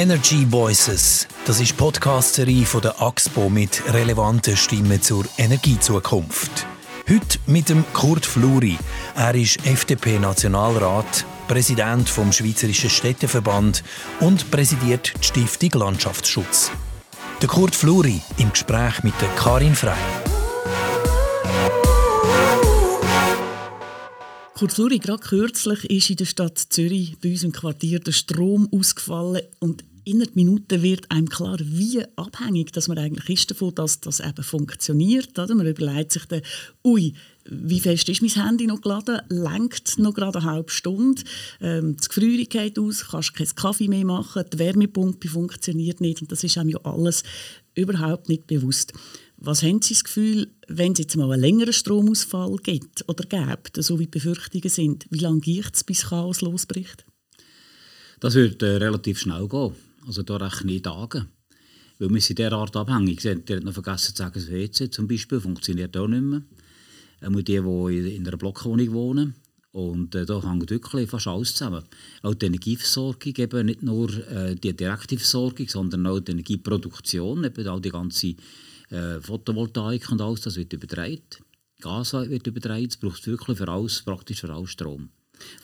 Energy Voices. Das ist Podcast-Serie von der AXPO mit relevanten Stimmen zur Energiezukunft. Heute mit dem Kurt Fluri. Er ist FDP-Nationalrat, Präsident vom Schweizerischen Städteverband und präsidiert die Stiftung Landschaftsschutz. Der Kurt Fluri im Gespräch mit der Karin Frey. Kurt Fluri, gerade kürzlich ist in der Stadt Zürich bei uns im Quartier der Strom ausgefallen und in Minuten wird einem klar, wie abhängig dass man eigentlich ist davon, dass das eben funktioniert. Oder? Man überlegt sich dann, ui, wie fest ist mein Handy noch geladen? Lenkt noch gerade eine halbe Stunde? Ähm, die Gefrierung geht aus, kannst keinen Kaffee mehr machen, die Wärmepumpe funktioniert nicht und das ist einem ja alles überhaupt nicht bewusst. Was haben Sie das Gefühl, wenn es jetzt mal einen längeren Stromausfall gibt oder gibt, so wie die Befürchtungen sind, wie lange geht es, bis Chaos losbricht? Das wird äh, relativ schnell gehen. Also da rechne ich Tage. Weil wir sind derart abhängig. Sie haben noch vergessen zu sagen, das WC zum Beispiel funktioniert auch nicht mehr. Einmal die, die in einer Blockwohnung wohnen. Und äh, da hängt wirklich fast alles zusammen. Auch die Energieversorgung, eben nicht nur äh, die direkte Versorgung, sondern auch die Energieproduktion, eben auch die ganze äh, Photovoltaik und alles, das wird übertragen. Gas wird übertragen, es braucht wirklich für alles, praktisch für alles Strom.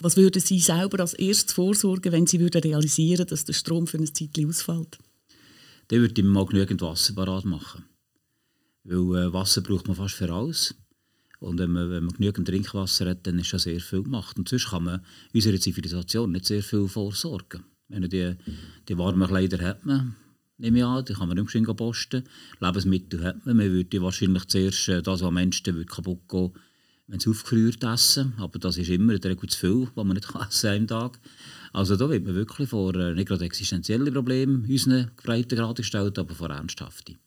Was würden Sie selber als erstes vorsorgen, wenn Sie würden realisieren dass der Strom für ein Zeitchen ausfällt? Dann würde ich mal genügend Wasser parat machen. Weil äh, Wasser braucht man fast für alles. Und wenn man, wenn man genügend Trinkwasser hat, dann ist schon sehr viel gemacht. Und sonst kann man unserer Zivilisation nicht sehr viel vorsorgen. Wenn die, die warmen Kleider hat man, nehme ich an, die kann man nicht mehr posten. Lebensmittel hat man, man würde wahrscheinlich zuerst äh, das, was Menschen kaputt gehen wenn sie aufgefriert essen. Aber das ist immer in der Regel zu viel, was man nicht essen kann am Tag. Also da wird man wirklich vor äh, nicht gerade existenziellen Problemen unseren Breitengrad gestellt, aber vor ernsthaften.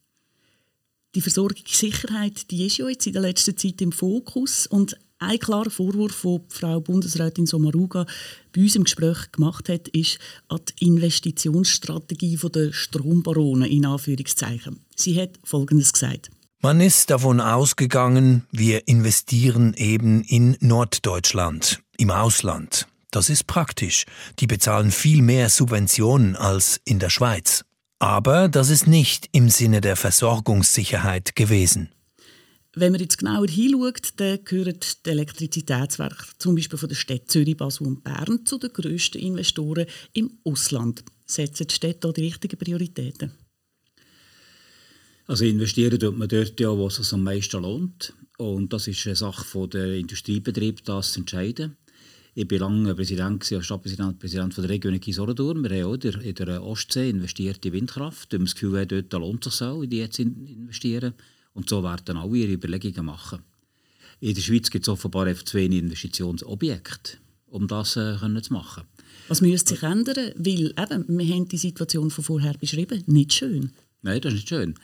Die Versorgungssicherheit die ist ja jetzt in der letzten Zeit im Fokus und ein klarer Vorwurf, den Frau Bundesrätin Sommaruga bei uns im Gespräch gemacht hat, ist an die Investitionsstrategie der Strombaronen in Anführungszeichen. Sie hat Folgendes gesagt. Man ist davon ausgegangen, wir investieren eben in Norddeutschland, im Ausland. Das ist praktisch. Die bezahlen viel mehr Subventionen als in der Schweiz. Aber das ist nicht im Sinne der Versorgungssicherheit gewesen. Wenn man jetzt genauer hinschaut, dann gehören die Elektrizitätswerke zum Beispiel von der Städte Zürich, Basel und Bern zu den grössten Investoren im Ausland. Setzen die Städte da die richtigen Prioritäten? Also investieren tut man dort ja, wo es sich am meisten lohnt. Und das ist eine Sache der Industriebetriebe, das zu entscheiden. Ich war lange Präsident, Stadtpräsident Präsident der Region Solothurn. Wir haben auch in der Ostsee investiert in Windkraft. Wir haben das Gefühl, dort lohnt es sich auch, in die jetzt investieren. Und so werden alle ihre Überlegungen machen. In der Schweiz gibt es offenbar zu wenig Investitionsobjekte, um das äh, können zu machen. Was müsste sich ändern? Weil eben, wir haben die Situation von vorher beschrieben, nicht schön. Nein, das ist nicht schön.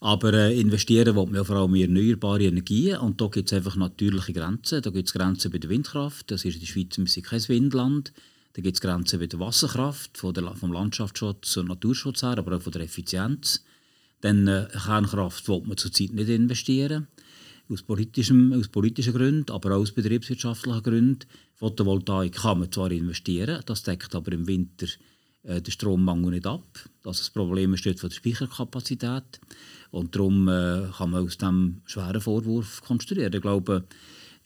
Aber äh, investieren will man ja vor allem in erneuerbare Energien und da gibt es einfach natürliche Grenzen. Da gibt es Grenzen bei der Windkraft, das ist in der Schweiz ein kein Windland. Da gibt es Grenzen bei der Wasserkraft, von der, vom Landschaftsschutz und Naturschutz her, aber auch von der Effizienz. Dann äh, Kernkraft will man zurzeit nicht investieren, aus, politischem, aus politischen Gründen, aber auch aus betriebswirtschaftlichen Gründen. Photovoltaik kann man zwar investieren, das deckt aber im Winter äh, den Strommangel nicht ab. Das, das Problem steht von der Speicherkapazität. Und darum äh, kann man aus diesem schweren Vorwurf konstruieren. Ich glaube,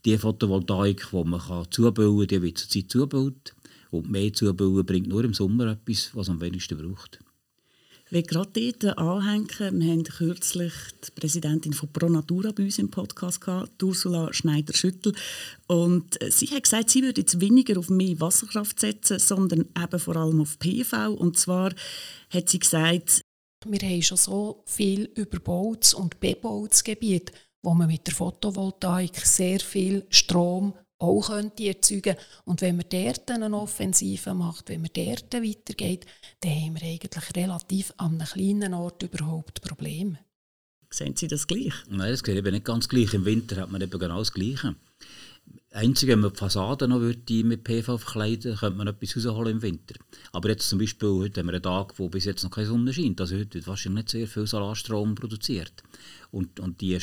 die Photovoltaik, die man kann zubauen kann, die wird zurzeit zugebaut. Und mehr zubauen bringt nur im Sommer etwas, was am wenigsten braucht. Ich gerade dort anhängen, wir haben kürzlich die Präsidentin von Pro Natura bei uns im Podcast gehabt, Ursula Schneider-Schüttel. Und sie hat gesagt, sie würde jetzt weniger auf mehr Wasserkraft setzen, sondern eben vor allem auf PV. Und zwar hat sie gesagt, wir haben schon so viel überbautes und bebautes Gebiet, wo man mit der Photovoltaik sehr viel Strom auch könnte erzeugen Und wenn man dort eine Offensive macht, wenn man dort weitergeht, dann haben wir eigentlich relativ an einem kleinen Ort überhaupt Probleme. Sehen Sie das gleich? Nein, das geht eben nicht ganz gleich. Im Winter hat man eben genau das Gleiche. Einzig, wenn man die Fassade noch würde mit PV verkleiden könnte man etwas rausholen im Winter. Aber jetzt zum Beispiel, heute haben wir einen Tag, wo bis jetzt noch keine Sonne scheint. Also heute wird wahrscheinlich nicht sehr viel Solarstrom produziert. Und, und die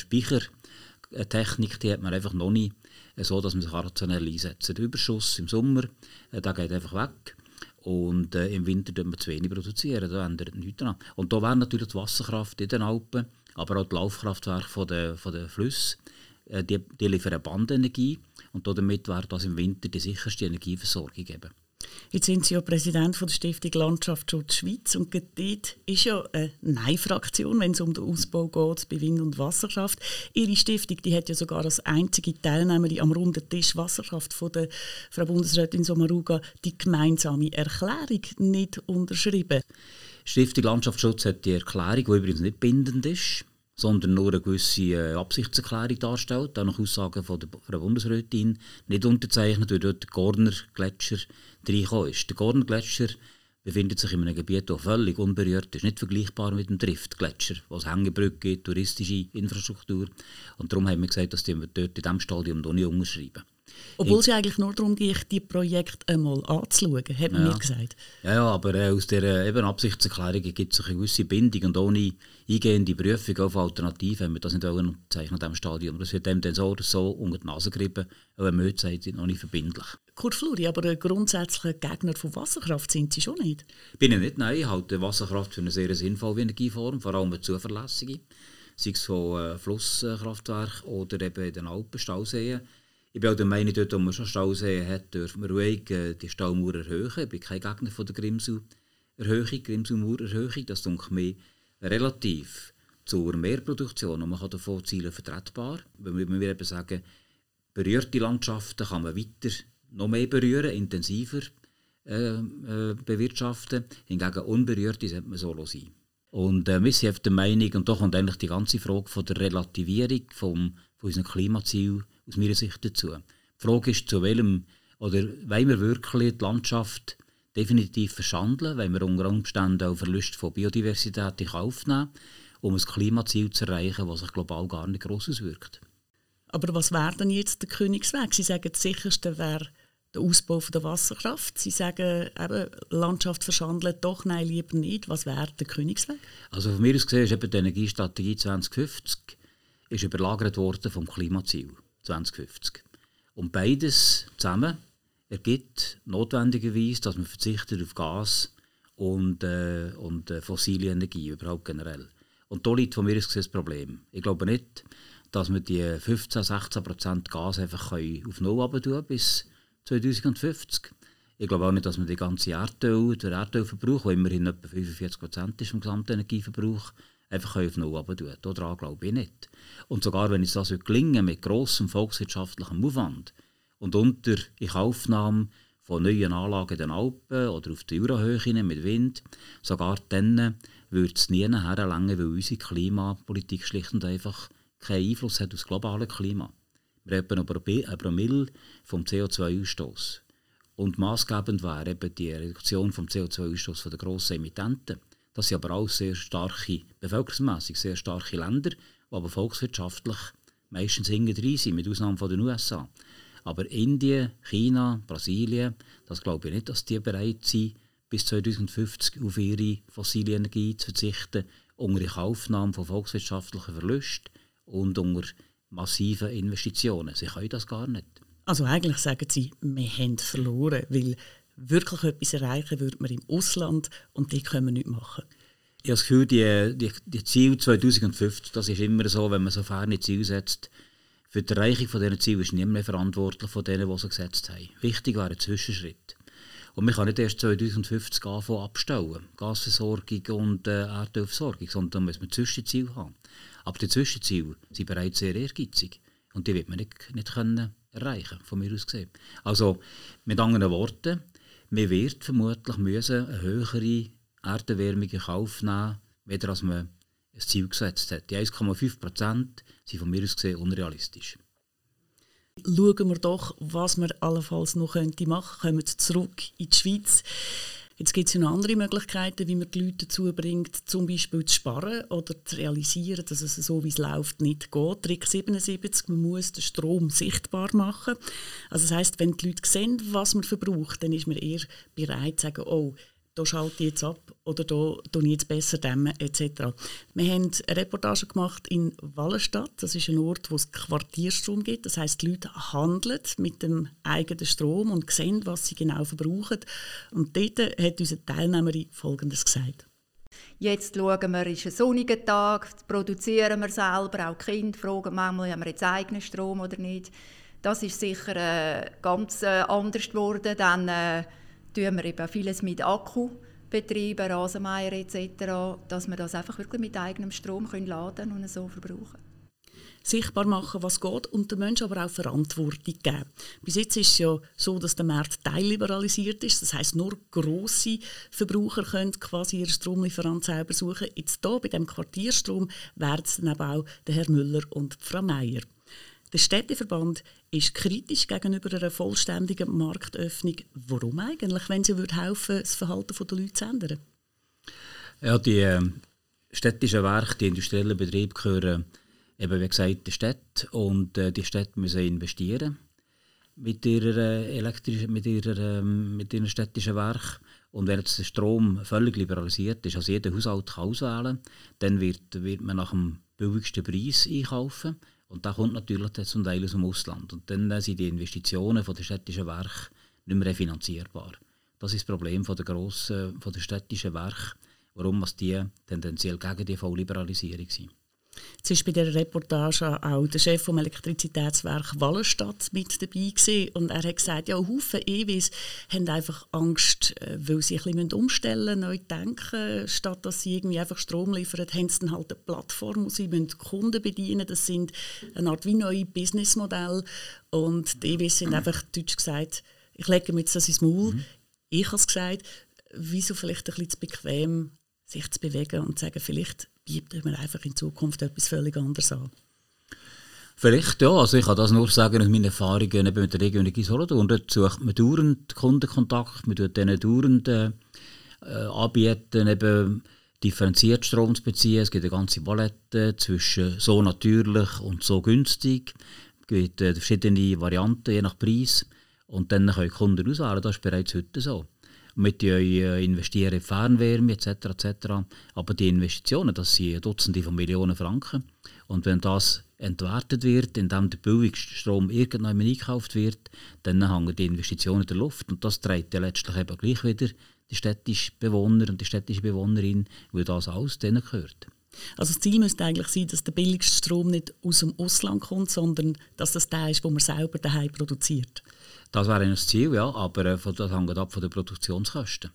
Speichertechnik, die hat man einfach noch nicht so, dass man sich rationell einsetzt. Der Überschuss im Sommer, äh, der geht einfach weg. Und äh, im Winter produzieren wir zu wenig. Produzieren, da ändert nichts dran. Und da wäre natürlich die Wasserkraft in den Alpen, aber auch die Laufkraftwerke von der, von der Flüsse, äh, die, die liefern Bandenergie. Und damit wäre das im Winter die sicherste Energieversorgung. Eben. Jetzt sind Sie ja Präsident von der Stiftung Landschaftsschutz Schweiz und dort ist ja eine Nein-Fraktion, wenn es um den Ausbau geht bei Wind- und Wasserkraft. Ihre Stiftung die hat ja sogar als einzige Teilnehmerin am runden Tisch Wasserkraft von der Frau Bundesrätin Sommaruga die gemeinsame Erklärung nicht unterschrieben. Stiftung Landschaftsschutz hat die Erklärung, die übrigens nicht bindend ist, sondern nur eine gewisse äh, Absichtserklärung darstellt, auch nach Aussagen von der Bundesrätin, nicht unterzeichnet, weil dort der Gorner-Gletscher reingekommen ist. Der Gorner-Gletscher befindet sich in einem Gebiet, das völlig unberührt ist, nicht vergleichbar mit dem Drift-Gletscher, wo es Hängebrücke gibt, touristische Infrastruktur. Und darum haben wir gesagt, dass wir dort in diesem Stadium nicht unterschreiben. Obwohl es eigentlich nur darum geht, die Projekte einmal anzuschauen, hat man ja. mir gesagt. Ja, ja aber äh, aus dieser eben Absichtserklärung gibt es eine gewisse Bindung und ohne eingehende Prüfung auf Alternativen haben wir das nicht zeichnen in diesem Stadium. Das wird dem dann so oder so unter die Nase gerieben, aber man sagt, noch nicht verbindlich. Kurt Fluri, aber ein grundsätzlicher Gegner von Wasserkraft sind Sie schon nicht? Bin ich nicht, nein. Ich halte Wasserkraft für eine sehr sinnvolle Energieform, vor allem eine zuverlässige. Sei es von äh, Flusskraftwerken oder eben in den Alpen, Stauseen ich bin auch der Meinung, dort, wo man schon Stauseen hat, dürfen wir ruhig äh, die Staumauer erhöhen. Ich bin kein Gegner von der Grimsau-Erhöhung, Grimsau-Mauer-Erhöhung. Das ist mir relativ zur Mehrproduktion und man kann davon zielen vertretbar. Wenn wir eben sagen, berührte Landschaften kann man weiter noch mehr berühren, intensiver äh, äh, bewirtschaften. Hingegen unberührte sollte man so sein. Und äh, wir sind der Meinung, und da kommt eigentlich die ganze Frage von der Relativierung vom, von unseren Klimazielen aus meiner Sicht dazu. Die Frage ist, zu welchem, oder wollen wir wirklich die Landschaft definitiv verschandeln, wenn wir unter Umständen auch Verlust von Biodiversität in Kauf nehmen, um ein Klimaziel zu erreichen, das sich global gar nicht gross auswirkt. Aber was wäre denn jetzt der Königsweg? Sie sagen, das sicherste wäre der Ausbau der Wasserkraft. Sie sagen, eben, Landschaft verschandeln, doch nein, lieber nicht. Was wäre der Königsweg? Also von mir aus gesehen ist eben die Energiestrategie 2050 ist überlagert worden vom Klimaziel. 2050. Und beides zusammen ergibt notwendigerweise, dass man verzichtet auf Gas und, äh, und äh, fossile Energie überhaupt generell. Und da liegt von mir aus das Problem. Ich glaube nicht, dass wir die 15, 16 Prozent Gas einfach auf Null runter bis 2050. Ich glaube auch nicht, dass man die ganze Erdöl, der Erdölverbrauch, der immerhin etwa 45 Prozent ist vom gesamten Energieverbrauch, einfach auf Null runter tun. Daran glaube ich nicht. Und sogar wenn es das gelingen mit grossem volkswirtschaftlichem Aufwand und unter Aufnahme von neuen Anlagen in den Alpen oder auf der Jurahöhe mit Wind, sogar dann würde es nie herlangen, weil unsere Klimapolitik schlicht und einfach keinen Einfluss hat auf das globale Klima. Wir haben über ein Promille vom CO2-Ausstoß. Und maßgebend wäre eben die Reduktion vom CO2-Ausstoß der grossen Emittenten. Das sind aber auch sehr starke, bevölkerungsmässig sehr starke Länder, die aber volkswirtschaftlich meistens hinten sind, mit Ausnahme von den USA. Aber Indien, China, Brasilien, das glaube ich nicht, dass die bereit sind, bis 2050 auf ihre fossile Energie zu verzichten, unter Aufnahme von volkswirtschaftlichen Verlusten und unter massiven Investitionen. Sie können das gar nicht. Also eigentlich sagen Sie, wir haben verloren, weil wirklich etwas erreichen würde man im Ausland und die können wir nicht machen. Ich habe das Gefühl, die, die, die Ziel 2050, das ist immer so, wenn man so ferne Ziele setzt, für die Erreichung von diesen Zielen ist niemand mehr verantwortlich von denen, die sie gesetzt haben. Wichtig wäre ein Zwischenschritt. Und man kann nicht erst 2050 anfangen abstellen, Gasversorgung und äh, Erdölversorgung, sondern da muss man Zwischenziele haben. Aber die Zwischenziele sind bereits sehr ehrgeizig und die wird man nicht, nicht können erreichen, von mir aus gesehen. Also mit anderen Worten, man wird vermutlich müssen eine höhere Erderwärmung in Kauf nehmen, weder als man ein Ziel gesetzt hat. Die 1,5 Prozent sind von mir aus gesehen unrealistisch. Schauen wir doch, was man allenfalls noch machen könnte. Kommen wir zurück in die Schweiz. Jetzt gibt es ja noch andere Möglichkeiten, wie man die Leute dazu bringt, zum Beispiel zu sparen oder zu realisieren, dass es so, wie es läuft, nicht geht. Trick 77, man muss den Strom sichtbar machen. Also das heißt, wenn die Leute sehen, was man verbraucht, dann ist man eher bereit zu sagen, oh, da schalte ich jetzt ab oder da tue ich jetzt besser dämmen etc. Wir haben eine Reportage gemacht in Wallenstadt. Das ist ein Ort, wo es Quartierstrom gibt. Das heißt, die Leute handeln mit dem eigenen Strom und sehen, was sie genau verbrauchen. Und dort hat unsere Teilnehmerin Folgendes gesagt. Jetzt schauen wir, ist ein sonniger Tag, produzieren wir selber, auch die Kinder fragen manchmal, haben wir jetzt eigenen Strom oder nicht. Das ist sicher äh, ganz äh, anders geworden. Dann äh, tun wir eben vieles mit Akku betreiben, Rasenmeier etc., dass wir das einfach wirklich mit eigenem Strom können laden und so verbrauchen sichtbar machen, was geht und den Menschen aber auch Verantwortung geben. Bis jetzt ist es ja so, dass der Markt teilliberalisiert ist. Das heißt, nur grosse Verbraucher können quasi ihren Stromlieferant selber suchen. Jetzt hier bei dem Quartierstrom werden es dann eben auch der Herr Müller und Frau Meier. Der Städteverband ist kritisch gegenüber einer vollständigen Marktöffnung. Warum eigentlich, wenn sie würde helfen, das Verhalten der Leute zu ändern? Ja, die äh, städtischen Werke, die industriellen Betriebe gehören eben, wie gesagt, der Stadt und äh, die Städte müssen investieren mit ihrer äh, elektrischen, mit ihrer, äh, mit ihren städtischen Werk. Und wenn jetzt der Strom völlig liberalisiert ist, also jeder Haushalt kann auswählen, dann wird, wird man nach dem billigsten Preis einkaufen. Und da kommt natürlich zum Teil aus dem Ausland. Und dann sind die Investitionen von der städtischen Werke nicht mehr refinanzierbar. Das ist das Problem von der grossen, von der städtischen Werke, warum die tendenziell gegen die Vollliberalisierung sind. Jetzt war bei dieser Reportage auch der Chef vom Elektrizitätswerk Wallenstadt mit dabei gewesen. und er hat gesagt, ja, Haufen EWs haben einfach Angst, äh, weil sie ein bisschen umstellen neu denken, statt dass sie irgendwie einfach Strom liefern, haben sie dann halt eine Plattform, wo sie Kunden bedienen Das sind eine Art wie neue Businessmodelle und die EWs sind einfach, deutsch gesagt, ich lege mir jetzt das ins Maul. Mhm. Ich habe es gesagt, wieso vielleicht ein bisschen zu bequem, sich zu bewegen und zu sagen, vielleicht bietet man einfach in Zukunft etwas völlig anderes an. Vielleicht ja, also ich kann das nur sagen aus meinen Erfahrungen mit der Region Solothurn. Dort sucht man dauernd Kundenkontakt, man tut denen dauernd äh, anbieten, eben differenziert Strom zu beziehen. Es gibt eine ganze Palette zwischen so natürlich und so günstig. Es gibt äh, verschiedene Varianten, je nach Preis. Und dann können Kunden auswählen, das ist bereits heute so mit äh, investieren in Fernwärme etc. etc. Aber die Investitionen, das sind Dutzende von Millionen Franken. Und wenn das entwertet wird, indem der billigste Strom irgendwann eingekauft wird, dann hängen die Investitionen in der Luft. Und das trägt ja letztlich eben gleich wieder die städtischen Bewohner und die städtische Bewohnerin, weil das alles denen gehört. Also das Ziel müsste eigentlich sein, dass der billigste Strom nicht aus dem Ausland kommt, sondern dass das der ist, den man selber daheim produziert. Das wäre das Ziel, ja, aber äh, das hängt ab von den Produktionskosten.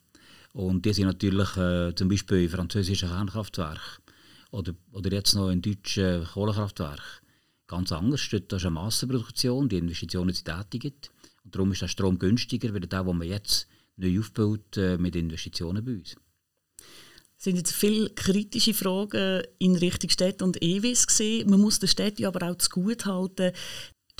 Und die sind natürlich äh, zum Beispiel in französischen Kernkraftwerken oder, oder jetzt noch in deutschen Kohlekraftwerken ganz anders. Dort ist eine Massenproduktion, die Investitionen sind tätigt. Und darum ist der Strom günstiger als der, den man jetzt neu aufbaut äh, mit Investitionen bei uns. Es sind jetzt viele kritische Fragen in Richtung Städte und EWs gesehen. Man muss den Städten aber auch zu gut halten,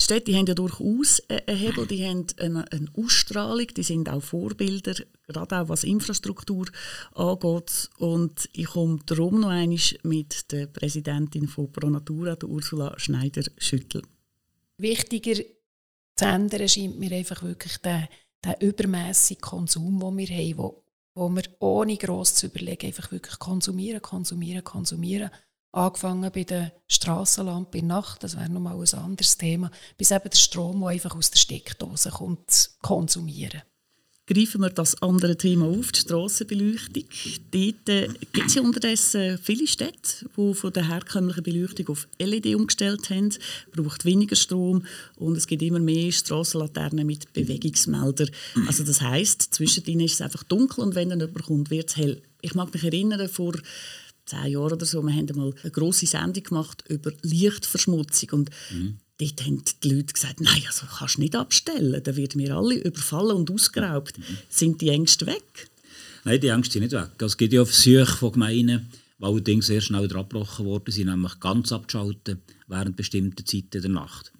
die Städte haben ja durchaus einen Hebel, die haben eine, eine, Ausstrahlung, die sind auch Vorbilder, gerade auch was Infrastruktur angeht. Und ich komme darum noch einmal mit der Präsidentin von ProNatura, Ursula Schneider-Schüttel. Wichtiger zu ändern scheint mir einfach wirklich der, der übermäßige Konsum, den wir haben, wo, wo wir ohne gross zu überlegen einfach wirklich konsumieren, konsumieren, konsumieren Angefangen bei der Strassenlampe in Nacht, das wäre nochmal ein anderes Thema, bis eben der Strom, der einfach aus der Steckdose kommt, konsumieren. Greifen wir das andere Thema auf, die Strassenbeleuchtung. Dort äh, gibt es ja unterdessen viele Städte, die von der herkömmlichen Beleuchtung auf LED umgestellt haben. braucht weniger Strom und es gibt immer mehr Strassenlaternen mit Bewegungsmeldern. Also das heisst, zwischendrin ist es einfach dunkel und wenn dann jemand kommt, wird es hell. Ich mag mich erinnern, vor zehn Jahren oder so, wir haben mal eine grosse Sendung gemacht über Lichtverschmutzung und mhm. dort haben die Leute gesagt, nein, also kannst du nicht abstellen, da werden wir alle überfallen und ausgeraubt. Mhm. Sind die Ängste weg? Nein, die Ängste sind nicht weg. Es gibt ja Versuche von Gemeinden, die allerdings sehr schnell abgebrochen worden sind, nämlich ganz abzuschalten während bestimmter Zeiten der Nacht.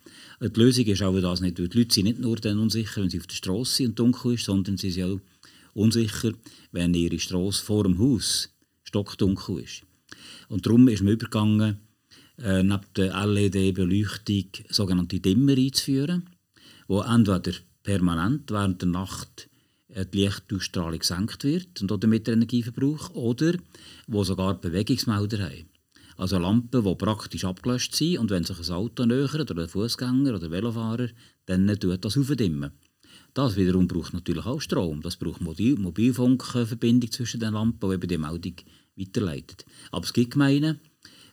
Die Lösung ist aber das nicht. Die Leute sind nicht nur dann unsicher, wenn sie auf der Straße sind und dunkel ist, sondern sie sind auch unsicher, wenn ihre Straße vor dem Haus stockdunkel ist. Und darum ist man übergegangen, äh, neben der LED-Beleuchtung sogenannte Dimmer einzuführen, die entweder permanent während der Nacht äh, die Lichtausstrahlung gesenkt wird und damit der Energieverbrauch, oder wo sogar Bewegungsmelder haben. Also Lampen, die praktisch abgelöscht sind und wenn sich ein Auto nähert oder ein Fußgänger oder ein Velofahrer, dann tut das aufdimmen. Das wiederum braucht natürlich auch Strom. Das braucht Mobil Mobilfunkverbindung zwischen den Lampen, die eben die Meldung weiterleitet. Aber es gibt Gemeinden,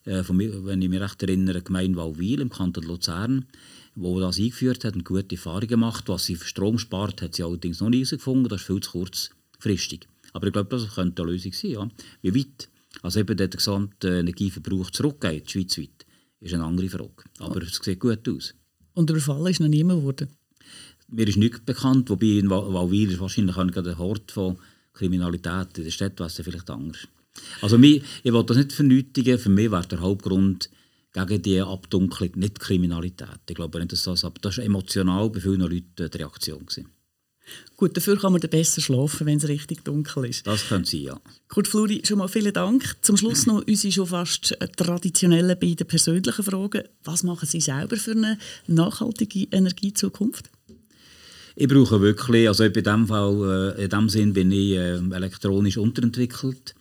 äh, wenn ich mich recht erinnere, Gemeinde Walwil im Kanton Luzern, wo das eingeführt hat und gute Erfahrungen gemacht. Was sie für Strom spart, hat sie allerdings noch nie herausgefunden. Das ist viel zu kurzfristig. Aber ich glaube, das könnte eine Lösung sein. Ja. Wie weit also eben der gesamte Energieverbrauch zurückgeht, schweizweit, ist eine andere Frage. Aber es sieht gut aus. Und überfallen ist noch niemand geworden? Mir ist nichts bekannt, wobei in Walwil ist wahrscheinlich ein Hort von Kriminalität. In der Stadt wäre es vielleicht anders. Also ich will das nicht vernötigen. Für mich wäre der Hauptgrund gegen die Abdunklung nicht Kriminalität. Ich glaube nicht, dass das, aber das war emotional bei vielen Leuten die Reaktion. Gewesen. Gut, dafür kann man dann besser schlafen, wenn es richtig dunkel ist. Das könnte sein, ja. Kurt Fluri, schon mal vielen Dank. Zum Schluss noch unsere schon fast traditionellen beiden persönlichen Fragen. Was machen Sie selber für eine nachhaltige Energiezukunft? Ich brauche wirklich, also in dem Fall, äh, in dem Sinn bin ich äh, elektronisch unterentwickelt.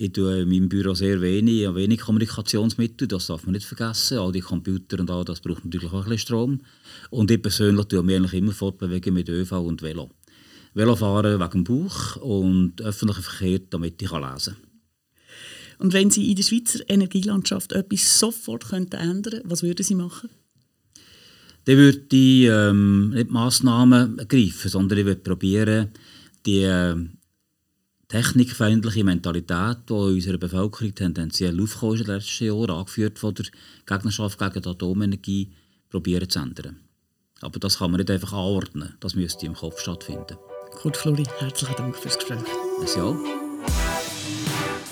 Ich tue in meinem Büro sehr wenig, wenig Kommunikationsmittel, das darf man nicht vergessen. All die Computer und all das braucht natürlich auch ein bisschen Strom. Und ich persönlich tue mich eigentlich immer fortbewegen mit ÖV und Velo. Velofahren wegen dem Bauch und öffentlichen Verkehr, damit ich lesen kann. Und wenn Sie in der Schweizer Energielandschaft etwas sofort könnten ändern was würden Sie machen? Dann würde ich ähm, nicht Massnahmen ergreifen, sondern ich würde probieren, die äh, technikfeindliche Mentalität, die in unserer Bevölkerung tendenziell aufgekommen ist in den letzten Jahren, angeführt von der Gegnerschaft gegen die Atomenergie, probieren zu ändern. Aber das kann man nicht einfach anordnen. Das müsste im Kopf stattfinden. Kurt Flori, herzlichen Dank fürs Gespräch. Auch.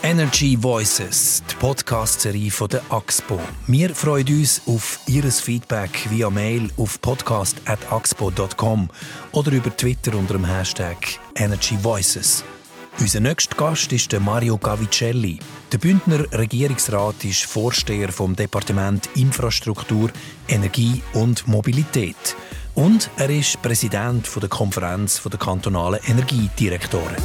Energy Voices, die Podcast-Serie von der AXPO. Wir freuen uns auf Ihr Feedback via Mail auf podcast.axpo.com oder über Twitter unter dem Hashtag Energy Voices. Unser nächster Gast ist Mario Gavicelli. Der Bündner Regierungsrat ist Vorsteher vom Departement Infrastruktur, Energie und Mobilität. Und er ist Präsident der Konferenz der kantonalen Energiedirektoren.